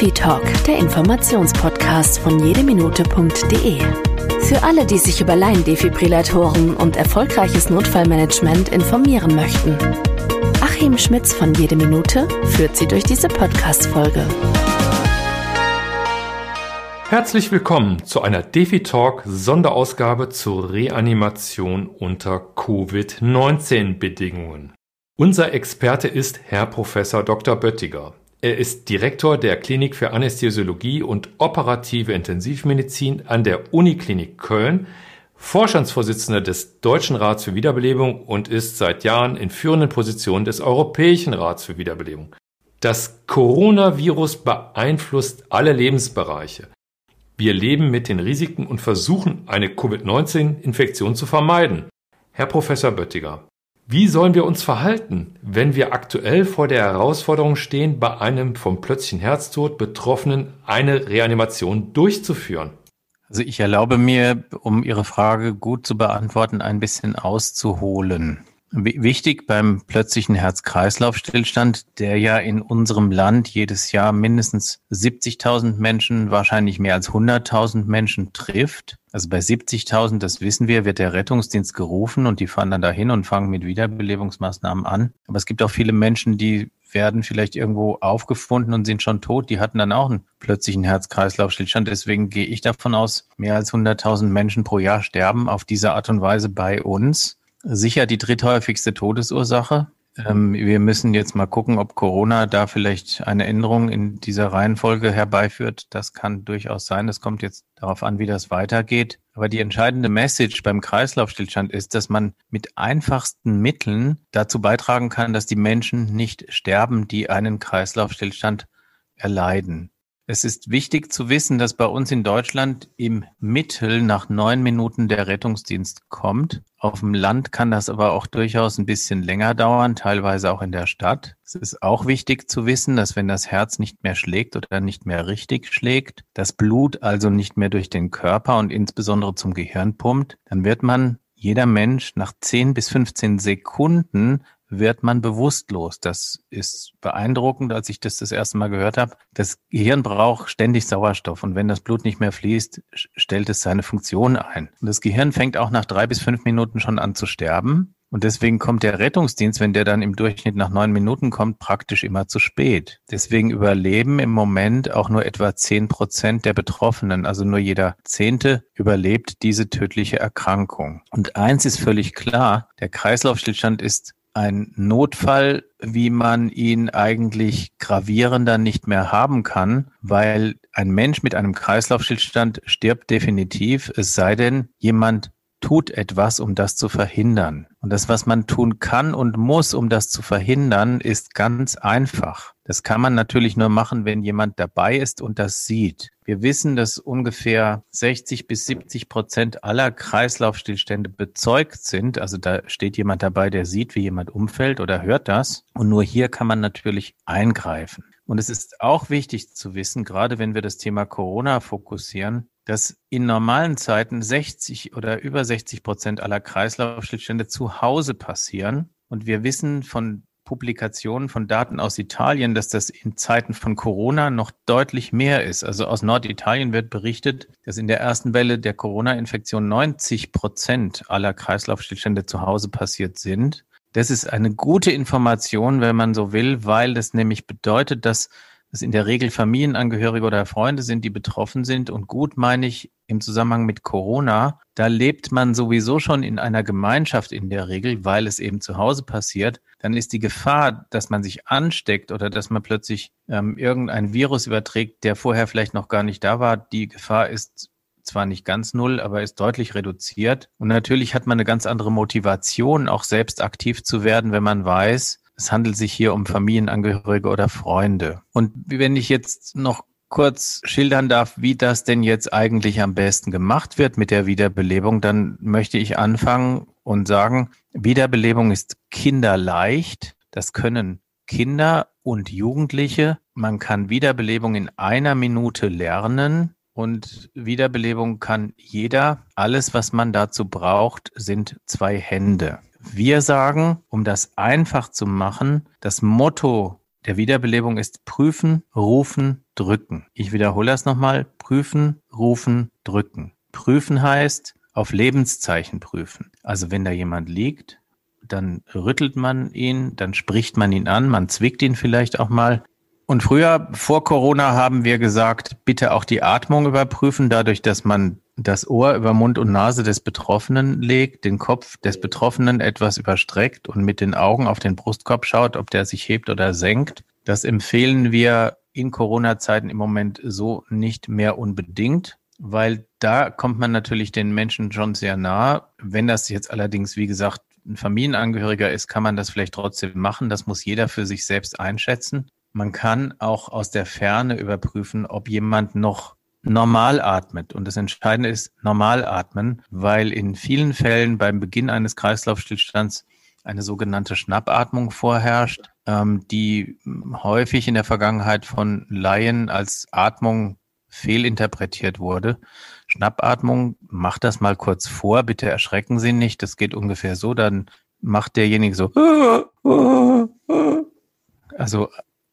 Defi Talk, der Informationspodcast von jedeminute.de. Für alle, die sich über Laiendefibrillatoren und erfolgreiches Notfallmanagement informieren möchten. Achim Schmitz von Jede Minute führt Sie durch diese Podcast-Folge. Herzlich willkommen zu einer DefiTalk Sonderausgabe zur Reanimation unter Covid-19 -Bedingungen. Unser Experte ist Herr Professor Dr. Böttiger. Er ist Direktor der Klinik für Anästhesiologie und operative Intensivmedizin an der Uniklinik Köln, Vorstandsvorsitzender des Deutschen Rats für Wiederbelebung und ist seit Jahren in führenden Positionen des Europäischen Rats für Wiederbelebung. Das Coronavirus beeinflusst alle Lebensbereiche. Wir leben mit den Risiken und versuchen, eine Covid-19-Infektion zu vermeiden. Herr Professor Böttiger, wie sollen wir uns verhalten, wenn wir aktuell vor der Herausforderung stehen, bei einem vom plötzlichen Herztod Betroffenen eine Reanimation durchzuführen? Also ich erlaube mir, um Ihre Frage gut zu beantworten, ein bisschen auszuholen. Wichtig beim plötzlichen Herz-Kreislauf-Stillstand, der ja in unserem Land jedes Jahr mindestens 70.000 Menschen, wahrscheinlich mehr als 100.000 Menschen trifft. Also bei 70.000, das wissen wir, wird der Rettungsdienst gerufen und die fahren dann dahin und fangen mit Wiederbelebungsmaßnahmen an. Aber es gibt auch viele Menschen, die werden vielleicht irgendwo aufgefunden und sind schon tot. Die hatten dann auch einen plötzlichen Herz-Kreislauf-Stillstand. Deswegen gehe ich davon aus, mehr als 100.000 Menschen pro Jahr sterben auf diese Art und Weise bei uns sicher die dritthäufigste Todesursache. Ähm, wir müssen jetzt mal gucken, ob Corona da vielleicht eine Änderung in dieser Reihenfolge herbeiführt. Das kann durchaus sein. Es kommt jetzt darauf an, wie das weitergeht. Aber die entscheidende Message beim Kreislaufstillstand ist, dass man mit einfachsten Mitteln dazu beitragen kann, dass die Menschen nicht sterben, die einen Kreislaufstillstand erleiden. Es ist wichtig zu wissen, dass bei uns in Deutschland im Mittel nach neun Minuten der Rettungsdienst kommt. Auf dem Land kann das aber auch durchaus ein bisschen länger dauern, teilweise auch in der Stadt. Es ist auch wichtig zu wissen, dass wenn das Herz nicht mehr schlägt oder nicht mehr richtig schlägt, das Blut also nicht mehr durch den Körper und insbesondere zum Gehirn pumpt, dann wird man jeder Mensch nach 10 bis 15 Sekunden wird man bewusstlos. Das ist beeindruckend, als ich das das erste Mal gehört habe. Das Gehirn braucht ständig Sauerstoff und wenn das Blut nicht mehr fließt, stellt es seine Funktion ein. Und das Gehirn fängt auch nach drei bis fünf Minuten schon an zu sterben. Und deswegen kommt der Rettungsdienst, wenn der dann im Durchschnitt nach neun Minuten kommt, praktisch immer zu spät. Deswegen überleben im Moment auch nur etwa zehn Prozent der Betroffenen, also nur jeder Zehnte überlebt diese tödliche Erkrankung. Und eins ist völlig klar, der Kreislaufstillstand ist ein Notfall, wie man ihn eigentlich gravierender nicht mehr haben kann, weil ein Mensch mit einem Kreislaufstillstand stirbt definitiv, es sei denn, jemand tut etwas, um das zu verhindern. Und das, was man tun kann und muss, um das zu verhindern, ist ganz einfach. Das kann man natürlich nur machen, wenn jemand dabei ist und das sieht. Wir wissen, dass ungefähr 60 bis 70 Prozent aller Kreislaufstillstände bezeugt sind. Also da steht jemand dabei, der sieht, wie jemand umfällt oder hört das. Und nur hier kann man natürlich eingreifen. Und es ist auch wichtig zu wissen, gerade wenn wir das Thema Corona fokussieren, dass in normalen Zeiten 60 oder über 60 Prozent aller Kreislaufstillstände zu Hause passieren. Und wir wissen von Publikationen von Daten aus Italien, dass das in Zeiten von Corona noch deutlich mehr ist. Also aus Norditalien wird berichtet, dass in der ersten Welle der Corona-Infektion 90 Prozent aller Kreislaufstillstände zu Hause passiert sind. Das ist eine gute Information, wenn man so will, weil das nämlich bedeutet, dass es in der Regel Familienangehörige oder Freunde sind, die betroffen sind. Und gut meine ich im Zusammenhang mit Corona, da lebt man sowieso schon in einer Gemeinschaft in der Regel, weil es eben zu Hause passiert. Dann ist die Gefahr, dass man sich ansteckt oder dass man plötzlich ähm, irgendein Virus überträgt, der vorher vielleicht noch gar nicht da war, die Gefahr ist zwar nicht ganz null, aber ist deutlich reduziert. Und natürlich hat man eine ganz andere Motivation, auch selbst aktiv zu werden, wenn man weiß, es handelt sich hier um Familienangehörige oder Freunde. Und wenn ich jetzt noch kurz schildern darf, wie das denn jetzt eigentlich am besten gemacht wird mit der Wiederbelebung, dann möchte ich anfangen und sagen, Wiederbelebung ist kinderleicht. Das können Kinder und Jugendliche. Man kann Wiederbelebung in einer Minute lernen. Und Wiederbelebung kann jeder. Alles, was man dazu braucht, sind zwei Hände. Wir sagen, um das einfach zu machen, das Motto der Wiederbelebung ist prüfen, rufen, drücken. Ich wiederhole das nochmal. Prüfen, rufen, drücken. Prüfen heißt auf Lebenszeichen prüfen. Also wenn da jemand liegt, dann rüttelt man ihn, dann spricht man ihn an, man zwickt ihn vielleicht auch mal. Und früher, vor Corona, haben wir gesagt, bitte auch die Atmung überprüfen, dadurch, dass man das Ohr über Mund und Nase des Betroffenen legt, den Kopf des Betroffenen etwas überstreckt und mit den Augen auf den Brustkorb schaut, ob der sich hebt oder senkt. Das empfehlen wir in Corona-Zeiten im Moment so nicht mehr unbedingt, weil da kommt man natürlich den Menschen schon sehr nah. Wenn das jetzt allerdings, wie gesagt, ein Familienangehöriger ist, kann man das vielleicht trotzdem machen. Das muss jeder für sich selbst einschätzen. Man kann auch aus der Ferne überprüfen, ob jemand noch normal atmet. Und das Entscheidende ist normal atmen, weil in vielen Fällen beim Beginn eines Kreislaufstillstands eine sogenannte Schnappatmung vorherrscht, ähm, die häufig in der Vergangenheit von Laien als Atmung fehlinterpretiert wurde. Schnappatmung, macht das mal kurz vor, bitte erschrecken Sie nicht. Das geht ungefähr so, dann macht derjenige so, also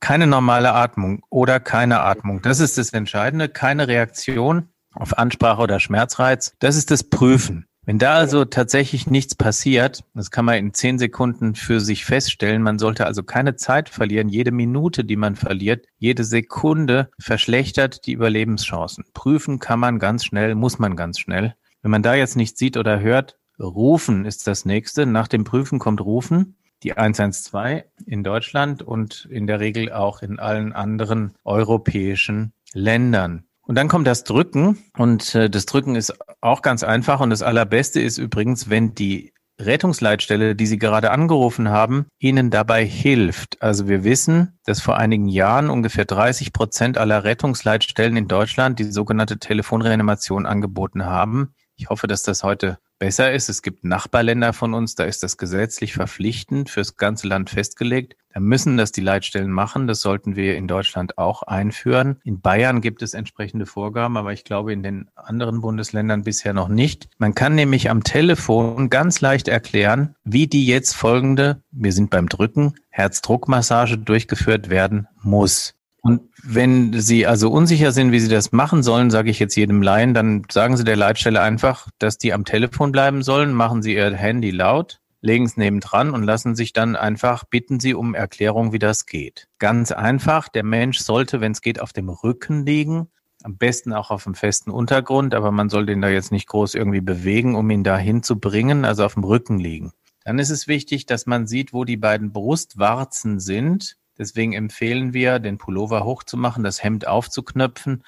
keine normale Atmung oder keine Atmung. Das ist das Entscheidende. Keine Reaktion auf Ansprache oder Schmerzreiz. Das ist das Prüfen. Wenn da also tatsächlich nichts passiert, das kann man in zehn Sekunden für sich feststellen, man sollte also keine Zeit verlieren. Jede Minute, die man verliert, jede Sekunde verschlechtert die Überlebenschancen. Prüfen kann man ganz schnell, muss man ganz schnell. Wenn man da jetzt nichts sieht oder hört, rufen ist das nächste. Nach dem Prüfen kommt rufen die 112 in Deutschland und in der Regel auch in allen anderen europäischen Ländern. Und dann kommt das Drücken und äh, das Drücken ist auch ganz einfach und das Allerbeste ist übrigens, wenn die Rettungsleitstelle, die Sie gerade angerufen haben, Ihnen dabei hilft. Also wir wissen, dass vor einigen Jahren ungefähr 30 Prozent aller Rettungsleitstellen in Deutschland die sogenannte Telefonreanimation angeboten haben. Ich hoffe, dass das heute besser ist. Es gibt Nachbarländer von uns, da ist das gesetzlich verpflichtend fürs ganze Land festgelegt. Da müssen das die Leitstellen machen. Das sollten wir in Deutschland auch einführen. In Bayern gibt es entsprechende Vorgaben, aber ich glaube in den anderen Bundesländern bisher noch nicht. Man kann nämlich am Telefon ganz leicht erklären, wie die jetzt folgende, wir sind beim Drücken, Herzdruckmassage durchgeführt werden muss. Und wenn Sie also unsicher sind, wie Sie das machen sollen, sage ich jetzt jedem Laien, dann sagen Sie der Leitstelle einfach, dass die am Telefon bleiben sollen, machen Sie Ihr Handy laut, legen es nebendran und lassen sich dann einfach bitten Sie um Erklärung, wie das geht. Ganz einfach, der Mensch sollte, wenn es geht, auf dem Rücken liegen, am besten auch auf einem festen Untergrund, aber man soll den da jetzt nicht groß irgendwie bewegen, um ihn dahin zu bringen, also auf dem Rücken liegen. Dann ist es wichtig, dass man sieht, wo die beiden Brustwarzen sind Deswegen empfehlen wir, den Pullover hochzumachen, das Hemd aufzuknöpfen,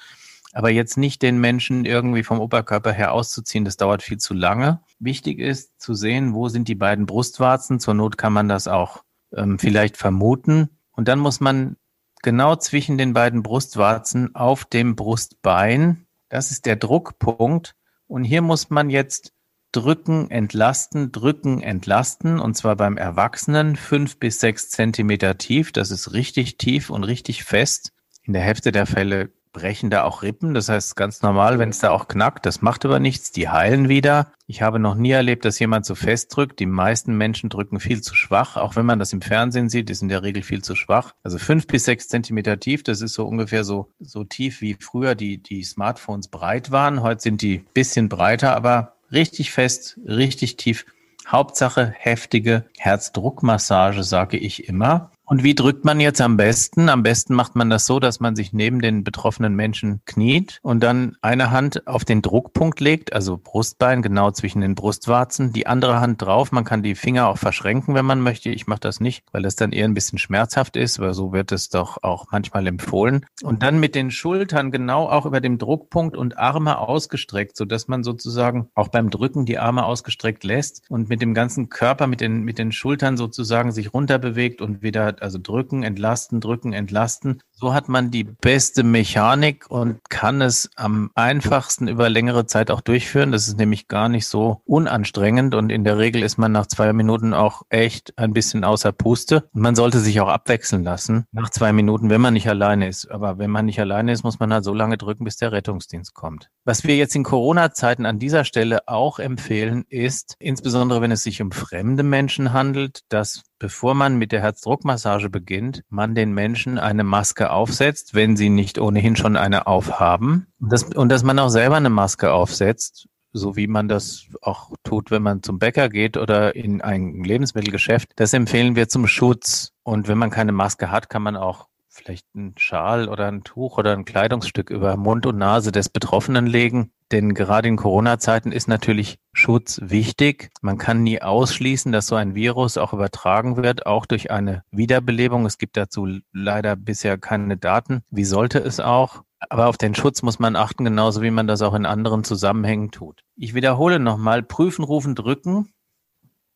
aber jetzt nicht den Menschen irgendwie vom Oberkörper her auszuziehen. Das dauert viel zu lange. Wichtig ist zu sehen, wo sind die beiden Brustwarzen. Zur Not kann man das auch ähm, vielleicht vermuten. Und dann muss man genau zwischen den beiden Brustwarzen auf dem Brustbein, das ist der Druckpunkt. Und hier muss man jetzt drücken, entlasten, drücken, entlasten. Und zwar beim Erwachsenen fünf bis sechs Zentimeter tief. Das ist richtig tief und richtig fest. In der Hälfte der Fälle brechen da auch Rippen. Das heißt ganz normal, wenn es da auch knackt. Das macht aber nichts. Die heilen wieder. Ich habe noch nie erlebt, dass jemand so fest drückt. Die meisten Menschen drücken viel zu schwach. Auch wenn man das im Fernsehen sieht, ist in der Regel viel zu schwach. Also fünf bis sechs Zentimeter tief. Das ist so ungefähr so, so tief wie früher die, die Smartphones breit waren. Heute sind die bisschen breiter, aber richtig fest, richtig tief. Hauptsache heftige Herzdruckmassage, sage ich immer. Und wie drückt man jetzt am besten? Am besten macht man das so, dass man sich neben den betroffenen Menschen kniet und dann eine Hand auf den Druckpunkt legt, also Brustbein genau zwischen den Brustwarzen, die andere Hand drauf. Man kann die Finger auch verschränken, wenn man möchte. Ich mache das nicht, weil das dann eher ein bisschen schmerzhaft ist, weil so wird es doch auch manchmal empfohlen. Und dann mit den Schultern genau auch über dem Druckpunkt und Arme ausgestreckt, so dass man sozusagen auch beim Drücken die Arme ausgestreckt lässt und mit dem ganzen Körper, mit den, mit den Schultern sozusagen sich runterbewegt und wieder also drücken, entlasten, drücken, entlasten. So hat man die beste Mechanik und kann es am einfachsten über längere Zeit auch durchführen. Das ist nämlich gar nicht so unanstrengend und in der Regel ist man nach zwei Minuten auch echt ein bisschen außer Puste. Und man sollte sich auch abwechseln lassen nach zwei Minuten, wenn man nicht alleine ist. Aber wenn man nicht alleine ist, muss man halt so lange drücken, bis der Rettungsdienst kommt. Was wir jetzt in Corona-Zeiten an dieser Stelle auch empfehlen, ist, insbesondere wenn es sich um fremde Menschen handelt, dass bevor man mit der Herzdruckmassage beginnt, man den Menschen eine Maske aufsetzt, wenn sie nicht ohnehin schon eine aufhaben. Das, und dass man auch selber eine Maske aufsetzt, so wie man das auch tut, wenn man zum Bäcker geht oder in ein Lebensmittelgeschäft. Das empfehlen wir zum Schutz. Und wenn man keine Maske hat, kann man auch vielleicht einen Schal oder ein Tuch oder ein Kleidungsstück über Mund und Nase des Betroffenen legen. Denn gerade in Corona-Zeiten ist natürlich Schutz wichtig. Man kann nie ausschließen, dass so ein Virus auch übertragen wird, auch durch eine Wiederbelebung. Es gibt dazu leider bisher keine Daten. Wie sollte es auch? Aber auf den Schutz muss man achten, genauso wie man das auch in anderen Zusammenhängen tut. Ich wiederhole nochmal, prüfen, rufen, drücken.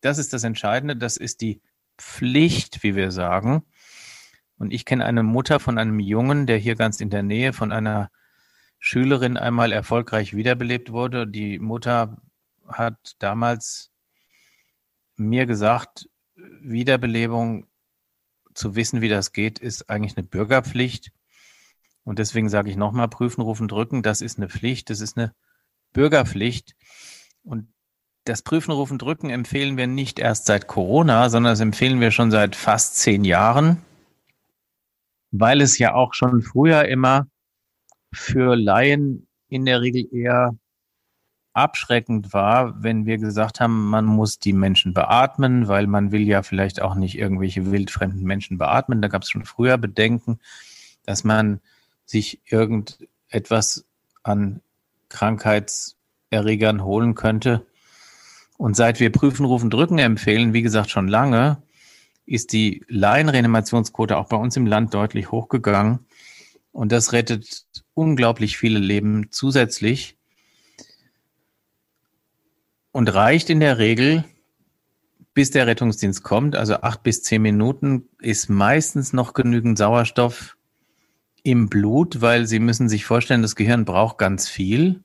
Das ist das Entscheidende. Das ist die Pflicht, wie wir sagen. Und ich kenne eine Mutter von einem Jungen, der hier ganz in der Nähe von einer Schülerin einmal erfolgreich wiederbelebt wurde. Die Mutter hat damals mir gesagt, Wiederbelebung zu wissen, wie das geht, ist eigentlich eine Bürgerpflicht. Und deswegen sage ich nochmal, prüfen, rufen, drücken, das ist eine Pflicht, das ist eine Bürgerpflicht. Und das Prüfen, Rufen, Drücken empfehlen wir nicht erst seit Corona, sondern das empfehlen wir schon seit fast zehn Jahren weil es ja auch schon früher immer für Laien in der Regel eher abschreckend war, wenn wir gesagt haben, man muss die Menschen beatmen, weil man will ja vielleicht auch nicht irgendwelche wildfremden Menschen beatmen. Da gab es schon früher Bedenken, dass man sich irgendetwas an Krankheitserregern holen könnte. Und seit wir Prüfen, Rufen, Drücken empfehlen, wie gesagt schon lange, ist die Laienreanimationsquote auch bei uns im Land deutlich hochgegangen. Und das rettet unglaublich viele Leben zusätzlich und reicht in der Regel, bis der Rettungsdienst kommt. Also acht bis zehn Minuten ist meistens noch genügend Sauerstoff im Blut, weil Sie müssen sich vorstellen, das Gehirn braucht ganz viel.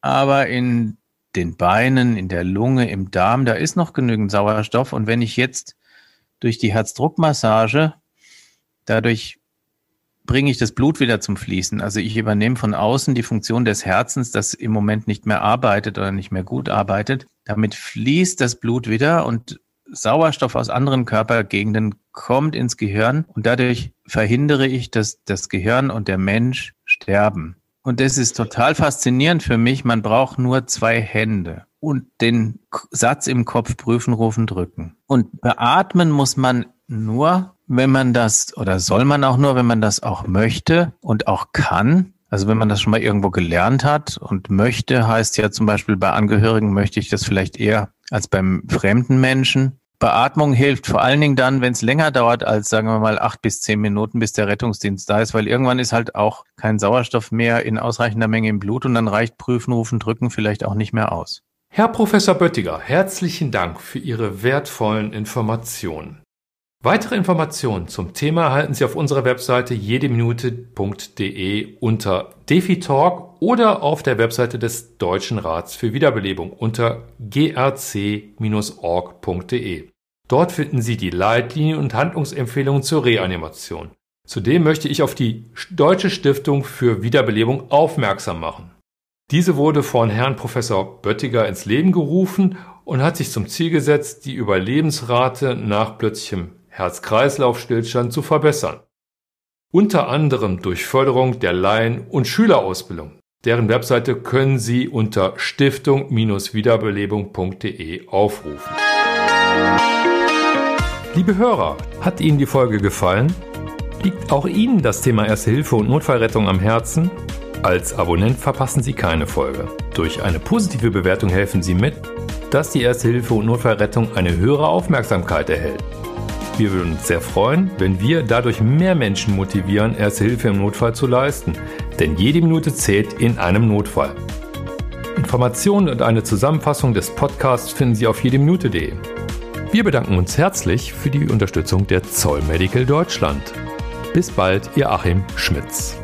Aber in den Beinen, in der Lunge, im Darm, da ist noch genügend Sauerstoff. Und wenn ich jetzt durch die Herzdruckmassage, dadurch bringe ich das Blut wieder zum Fließen. Also ich übernehme von außen die Funktion des Herzens, das im Moment nicht mehr arbeitet oder nicht mehr gut arbeitet. Damit fließt das Blut wieder und Sauerstoff aus anderen Körpergegenden kommt ins Gehirn und dadurch verhindere ich, dass das Gehirn und der Mensch sterben. Und das ist total faszinierend für mich. Man braucht nur zwei Hände und den Satz im Kopf prüfen, rufen, drücken. Und beatmen muss man nur, wenn man das, oder soll man auch nur, wenn man das auch möchte und auch kann. Also wenn man das schon mal irgendwo gelernt hat und möchte, heißt ja zum Beispiel bei Angehörigen möchte ich das vielleicht eher als beim fremden Menschen. Beatmung hilft vor allen Dingen dann, wenn es länger dauert als, sagen wir mal, acht bis zehn Minuten, bis der Rettungsdienst da ist, weil irgendwann ist halt auch kein Sauerstoff mehr in ausreichender Menge im Blut und dann reicht Prüfen, Rufen, Drücken vielleicht auch nicht mehr aus. Herr Professor Böttiger, herzlichen Dank für Ihre wertvollen Informationen. Weitere Informationen zum Thema erhalten Sie auf unserer Webseite jedeminute.de unter DefiTalk oder auf der Webseite des Deutschen Rats für Wiederbelebung unter grc-org.de. Dort finden Sie die Leitlinien und Handlungsempfehlungen zur Reanimation. Zudem möchte ich auf die Deutsche Stiftung für Wiederbelebung aufmerksam machen. Diese wurde von Herrn Professor Böttiger ins Leben gerufen und hat sich zum Ziel gesetzt, die Überlebensrate nach plötzlichem Herz-Kreislauf-Stillstand zu verbessern. Unter anderem durch Förderung der Laien- und Schülerausbildung. Deren Webseite können Sie unter stiftung-wiederbelebung.de aufrufen. Liebe Hörer, hat Ihnen die Folge gefallen? Liegt auch Ihnen das Thema Erste Hilfe und Notfallrettung am Herzen? Als Abonnent verpassen Sie keine Folge. Durch eine positive Bewertung helfen Sie mit, dass die Erste Hilfe und Notfallrettung eine höhere Aufmerksamkeit erhält. Wir würden uns sehr freuen, wenn wir dadurch mehr Menschen motivieren, Erste Hilfe im Notfall zu leisten, denn jede Minute zählt in einem Notfall. Informationen und eine Zusammenfassung des Podcasts finden Sie auf jedeminute.de. Wir bedanken uns herzlich für die Unterstützung der Zoll Medical Deutschland. Bis bald, Ihr Achim Schmitz.